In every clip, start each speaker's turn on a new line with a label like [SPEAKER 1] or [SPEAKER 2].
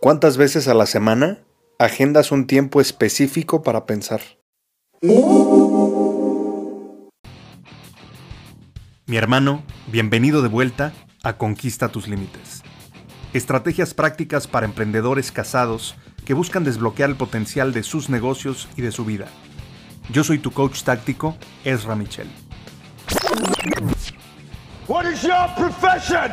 [SPEAKER 1] ¿Cuántas veces a la semana agendas un tiempo específico para pensar? Mi hermano, bienvenido de vuelta a Conquista tus Límites. Estrategias prácticas para emprendedores casados que buscan desbloquear el potencial de sus negocios y de su vida. Yo soy tu coach táctico, Ezra Michel. What is your profession?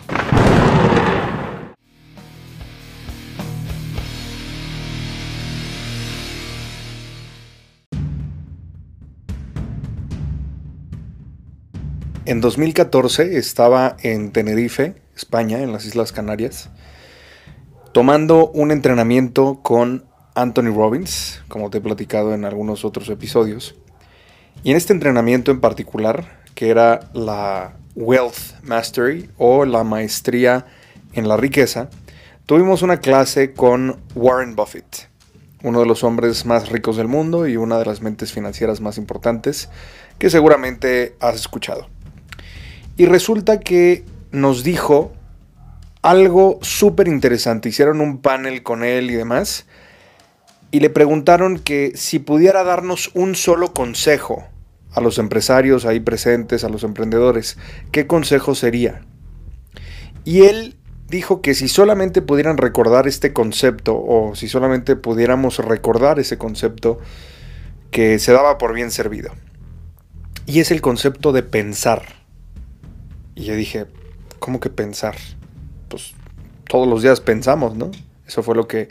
[SPEAKER 1] En 2014 estaba en Tenerife, España, en las Islas Canarias, tomando un entrenamiento con Anthony Robbins, como te he platicado en algunos otros episodios. Y en este entrenamiento en particular, que era la Wealth Mastery o la maestría en la riqueza, tuvimos una clase con Warren Buffett, uno de los hombres más ricos del mundo y una de las mentes financieras más importantes que seguramente has escuchado. Y resulta que nos dijo algo súper interesante. Hicieron un panel con él y demás. Y le preguntaron que si pudiera darnos un solo consejo a los empresarios ahí presentes, a los emprendedores, ¿qué consejo sería? Y él dijo que si solamente pudieran recordar este concepto o si solamente pudiéramos recordar ese concepto, que se daba por bien servido. Y es el concepto de pensar. Y yo dije, ¿cómo que pensar? Pues todos los días pensamos, ¿no? Eso fue lo que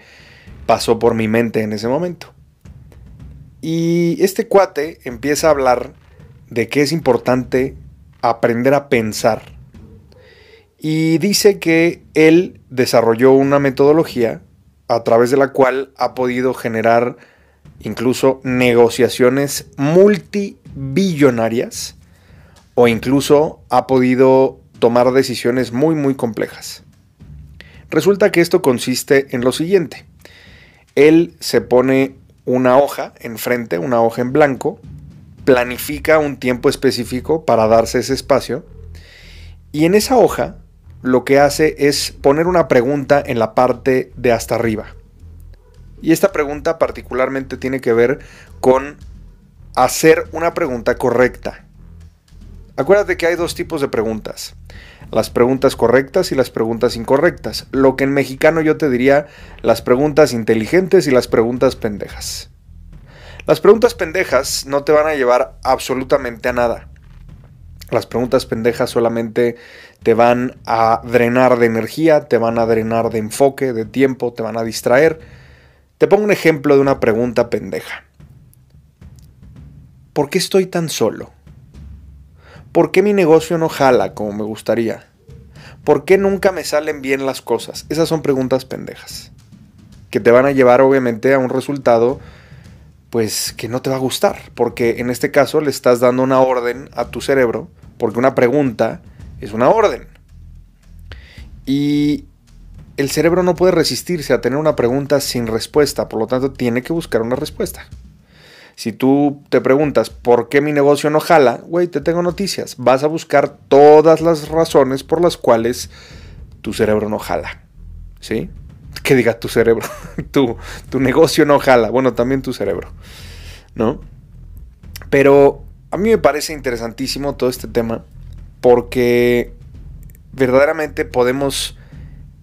[SPEAKER 1] pasó por mi mente en ese momento. Y este cuate empieza a hablar de que es importante aprender a pensar. Y dice que él desarrolló una metodología a través de la cual ha podido generar incluso negociaciones multibillonarias o incluso ha podido tomar decisiones muy muy complejas. Resulta que esto consiste en lo siguiente. Él se pone una hoja enfrente, una hoja en blanco, planifica un tiempo específico para darse ese espacio y en esa hoja lo que hace es poner una pregunta en la parte de hasta arriba. Y esta pregunta particularmente tiene que ver con hacer una pregunta correcta. Acuérdate que hay dos tipos de preguntas. Las preguntas correctas y las preguntas incorrectas. Lo que en mexicano yo te diría las preguntas inteligentes y las preguntas pendejas. Las preguntas pendejas no te van a llevar absolutamente a nada. Las preguntas pendejas solamente te van a drenar de energía, te van a drenar de enfoque, de tiempo, te van a distraer. Te pongo un ejemplo de una pregunta pendeja. ¿Por qué estoy tan solo? ¿Por qué mi negocio no jala como me gustaría? ¿Por qué nunca me salen bien las cosas? Esas son preguntas pendejas. Que te van a llevar obviamente a un resultado pues que no te va a gustar. Porque en este caso le estás dando una orden a tu cerebro. Porque una pregunta es una orden. Y el cerebro no puede resistirse a tener una pregunta sin respuesta. Por lo tanto tiene que buscar una respuesta. Si tú te preguntas por qué mi negocio no jala, güey, te tengo noticias. Vas a buscar todas las razones por las cuales tu cerebro no jala. ¿Sí? Que diga tu cerebro. tu, tu negocio no jala. Bueno, también tu cerebro. ¿No? Pero a mí me parece interesantísimo todo este tema porque verdaderamente podemos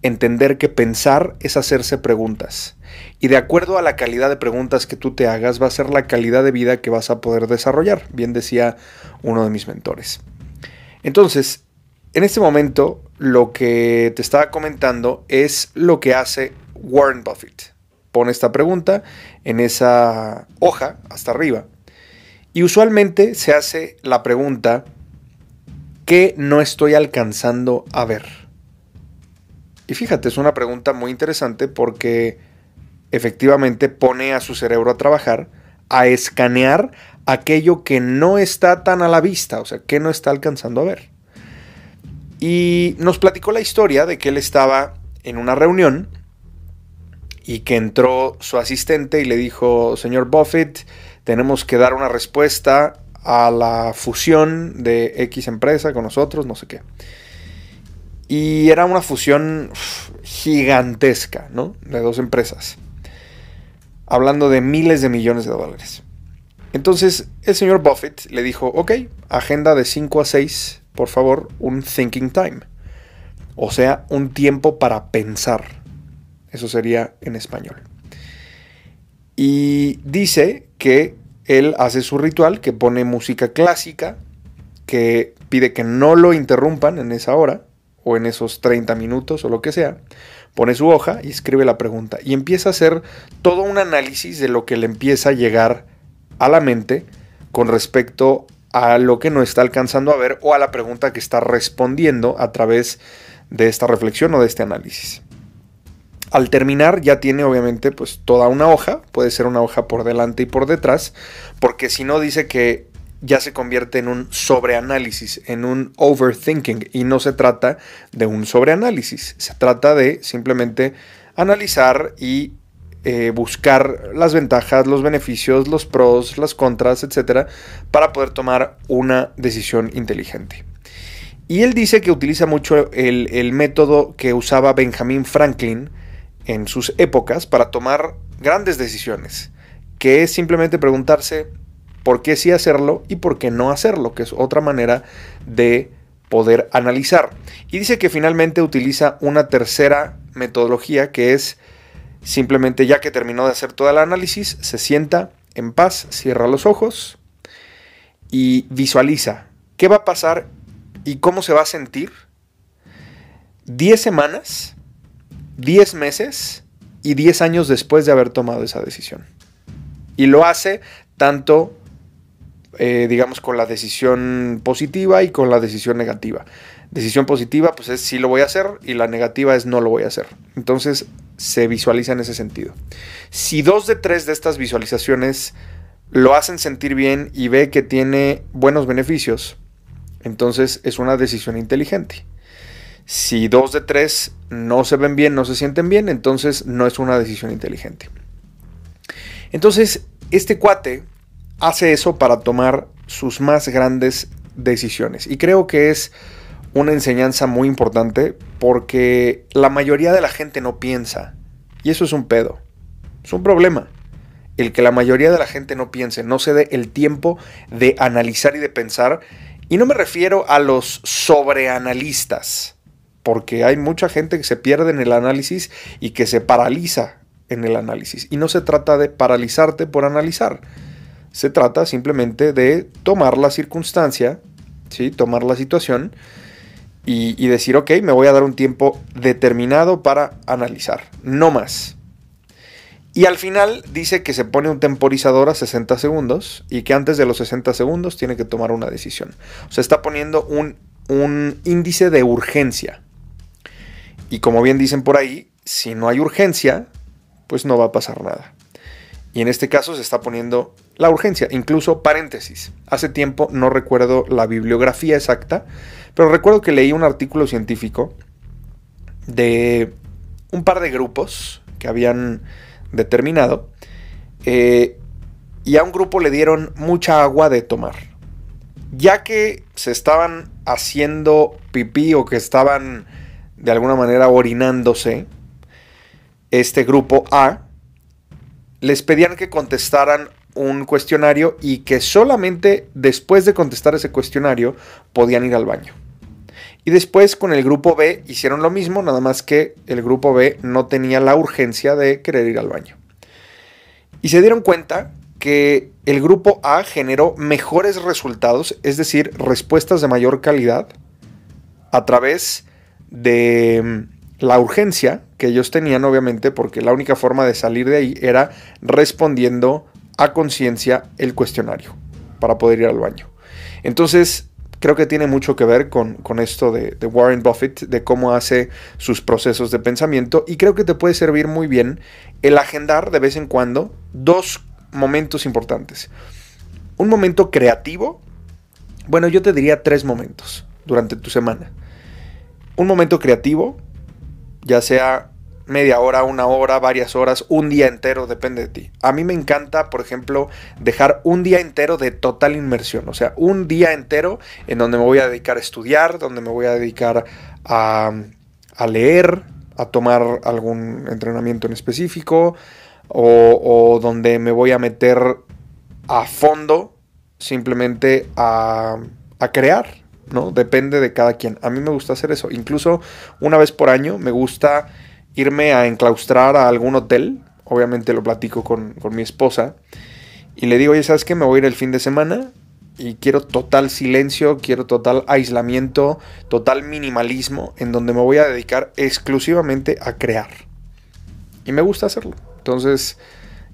[SPEAKER 1] entender que pensar es hacerse preguntas. Y de acuerdo a la calidad de preguntas que tú te hagas, va a ser la calidad de vida que vas a poder desarrollar, bien decía uno de mis mentores. Entonces, en este momento, lo que te estaba comentando es lo que hace Warren Buffett. Pone esta pregunta en esa hoja hasta arriba. Y usualmente se hace la pregunta, ¿qué no estoy alcanzando a ver? Y fíjate, es una pregunta muy interesante porque efectivamente pone a su cerebro a trabajar, a escanear aquello que no está tan a la vista, o sea, que no está alcanzando a ver. Y nos platicó la historia de que él estaba en una reunión y que entró su asistente y le dijo, señor Buffett, tenemos que dar una respuesta a la fusión de X empresa con nosotros, no sé qué. Y era una fusión gigantesca, ¿no? De dos empresas. Hablando de miles de millones de dólares. Entonces el señor Buffett le dijo, ok, agenda de 5 a 6, por favor, un thinking time. O sea, un tiempo para pensar. Eso sería en español. Y dice que él hace su ritual, que pone música clásica, que pide que no lo interrumpan en esa hora, o en esos 30 minutos o lo que sea, pone su hoja y escribe la pregunta y empieza a hacer todo un análisis de lo que le empieza a llegar a la mente con respecto a lo que no está alcanzando a ver o a la pregunta que está respondiendo a través de esta reflexión o de este análisis. Al terminar ya tiene obviamente pues toda una hoja, puede ser una hoja por delante y por detrás, porque si no dice que ya se convierte en un sobreanálisis, en un overthinking, y no se trata de un sobreanálisis, se trata de simplemente analizar y eh, buscar las ventajas, los beneficios, los pros, las contras, etcétera, para poder tomar una decisión inteligente. Y él dice que utiliza mucho el, el método que usaba Benjamin Franklin en sus épocas para tomar grandes decisiones, que es simplemente preguntarse por qué sí hacerlo y por qué no hacerlo, que es otra manera de poder analizar. Y dice que finalmente utiliza una tercera metodología que es simplemente ya que terminó de hacer todo el análisis, se sienta en paz, cierra los ojos y visualiza qué va a pasar y cómo se va a sentir 10 semanas, 10 meses y 10 años después de haber tomado esa decisión. Y lo hace tanto eh, digamos, con la decisión positiva y con la decisión negativa. Decisión positiva, pues es sí lo voy a hacer y la negativa es no lo voy a hacer. Entonces se visualiza en ese sentido. Si dos de tres de estas visualizaciones lo hacen sentir bien y ve que tiene buenos beneficios, entonces es una decisión inteligente. Si dos de tres no se ven bien, no se sienten bien, entonces no es una decisión inteligente. Entonces, este cuate hace eso para tomar sus más grandes decisiones. Y creo que es una enseñanza muy importante porque la mayoría de la gente no piensa. Y eso es un pedo. Es un problema. El que la mayoría de la gente no piense, no se dé el tiempo de analizar y de pensar. Y no me refiero a los sobreanalistas, porque hay mucha gente que se pierde en el análisis y que se paraliza en el análisis. Y no se trata de paralizarte por analizar se trata simplemente de tomar la circunstancia, ¿sí? tomar la situación y, decir, ok, me voy a dar un tiempo determinado para analizar, no más. Y al final dice que se pone un temporizador a 60 segundos y que antes de los 60 segundos tiene que tomar una decisión. O sea, está poniendo un, un índice de urgencia. Y como bien dicen por ahí, si no hay urgencia, pues no va a pasar nada. Y en este caso se está poniendo la urgencia, incluso paréntesis. Hace tiempo no recuerdo la bibliografía exacta, pero recuerdo que leí un artículo científico de un par de grupos que habían determinado eh, y a un grupo le dieron mucha agua de tomar. Ya que se estaban haciendo pipí o que estaban de alguna manera orinándose, este grupo A les pedían que contestaran un cuestionario y que solamente después de contestar ese cuestionario podían ir al baño. Y después con el grupo B hicieron lo mismo, nada más que el grupo B no tenía la urgencia de querer ir al baño. Y se dieron cuenta que el grupo A generó mejores resultados, es decir, respuestas de mayor calidad, a través de la urgencia que ellos tenían, obviamente, porque la única forma de salir de ahí era respondiendo a conciencia el cuestionario para poder ir al baño. Entonces, creo que tiene mucho que ver con, esto de, de, Warren Buffett, de cómo hace sus procesos de pensamiento y creo que te puede servir muy bien el agendar de vez en cuando dos momentos importantes. Un momento creativo, bueno, yo te diría tres momentos durante tu semana. Un momento creativo, ya sea media hora, una hora, varias horas, un día entero, depende de ti. A mí me encanta, por ejemplo, dejar un día entero de total inmersión, o sea, un día entero en donde me voy a dedicar a estudiar, donde me voy a dedicar a, a leer, a tomar algún entrenamiento en específico, o, o donde me voy a meter a fondo simplemente a, a crear, ¿no? Depende de cada quien. A mí me gusta hacer eso. Incluso una vez por año me gusta irme a enclaustrar a algún hotel. Obviamente lo platico con, mi esposa. Y le digo, oye, ¿sabes qué? Me voy a ir el fin de semana y quiero total silencio, quiero total aislamiento, total minimalismo, en donde me voy a dedicar exclusivamente a crear. Y me gusta hacerlo. Entonces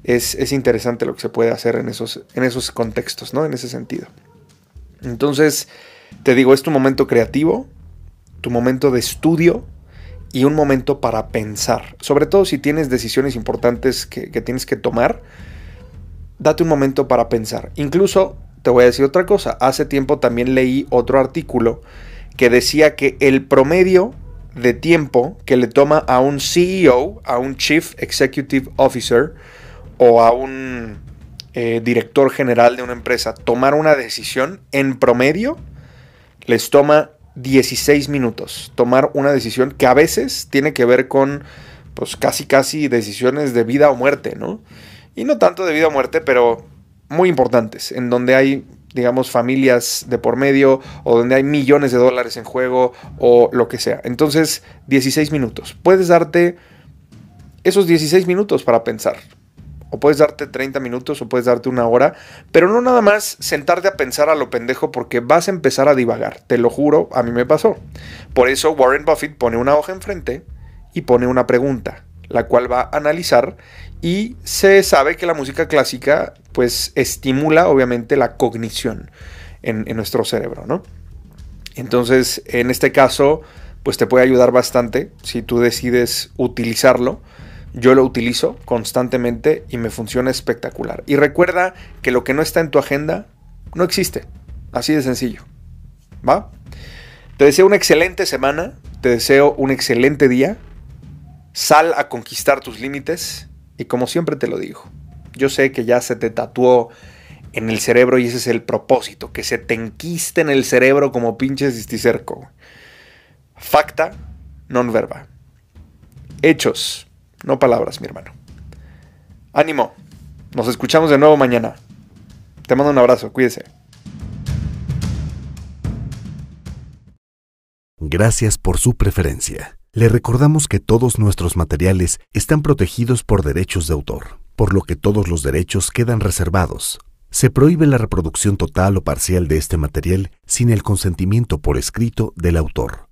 [SPEAKER 1] es, es interesante lo que se puede hacer en esos, en esos contextos, ¿no? En ese sentido. Entonces, te digo, es tu momento creativo, tu momento de estudio, y un momento para pensar. Sobre todo si tienes decisiones importantes que, tienes que tomar, date un momento para pensar. Incluso, te voy a decir otra cosa, hace tiempo también leí otro artículo que decía que el promedio de tiempo que le toma a un CEO, a un Chief Executive Officer o a un eh, director general de una empresa tomar una decisión, en promedio les toma 16 minutos tomar una decisión que a veces tiene que ver con, pues casi casi decisiones de vida o muerte, ¿no? Y no tanto de vida o muerte, pero muy importantes, en donde hay, digamos, familias de por medio o donde hay millones de dólares en juego o lo que sea. Entonces, 16 minutos. Puedes darte esos 16 minutos para pensar. O puedes darte 30 minutos o puedes darte una hora, pero no nada más sentarte a pensar a lo pendejo porque vas a empezar a divagar. Te lo juro, a mí me pasó. Por eso Warren Buffett pone una hoja enfrente y pone una pregunta, la cual va a analizar y se sabe que la música clásica pues estimula obviamente la cognición en, en nuestro cerebro, ¿no? Entonces, en este caso, pues te puede ayudar bastante si tú decides utilizarlo yo lo utilizo constantemente y me funciona espectacular. Y recuerda que lo que no está en tu agenda no existe. Así de sencillo. ¿Va? Te deseo una excelente semana. Te deseo un excelente día. Sal a conquistar tus límites. Y como siempre te lo digo, yo sé que ya se te tatuó en el cerebro y ese es el propósito, que se te enquiste en el cerebro como pinches disticerco. Facta, non verba. Hechos no palabras, mi hermano. Ánimo, nos escuchamos de nuevo mañana. Te mando un abrazo, cuídese.
[SPEAKER 2] Gracias por su preferencia. Le recordamos que todos nuestros materiales están protegidos por derechos de autor, por lo que todos los derechos quedan reservados. Se prohíbe la reproducción total o parcial de este material sin el consentimiento por escrito del autor.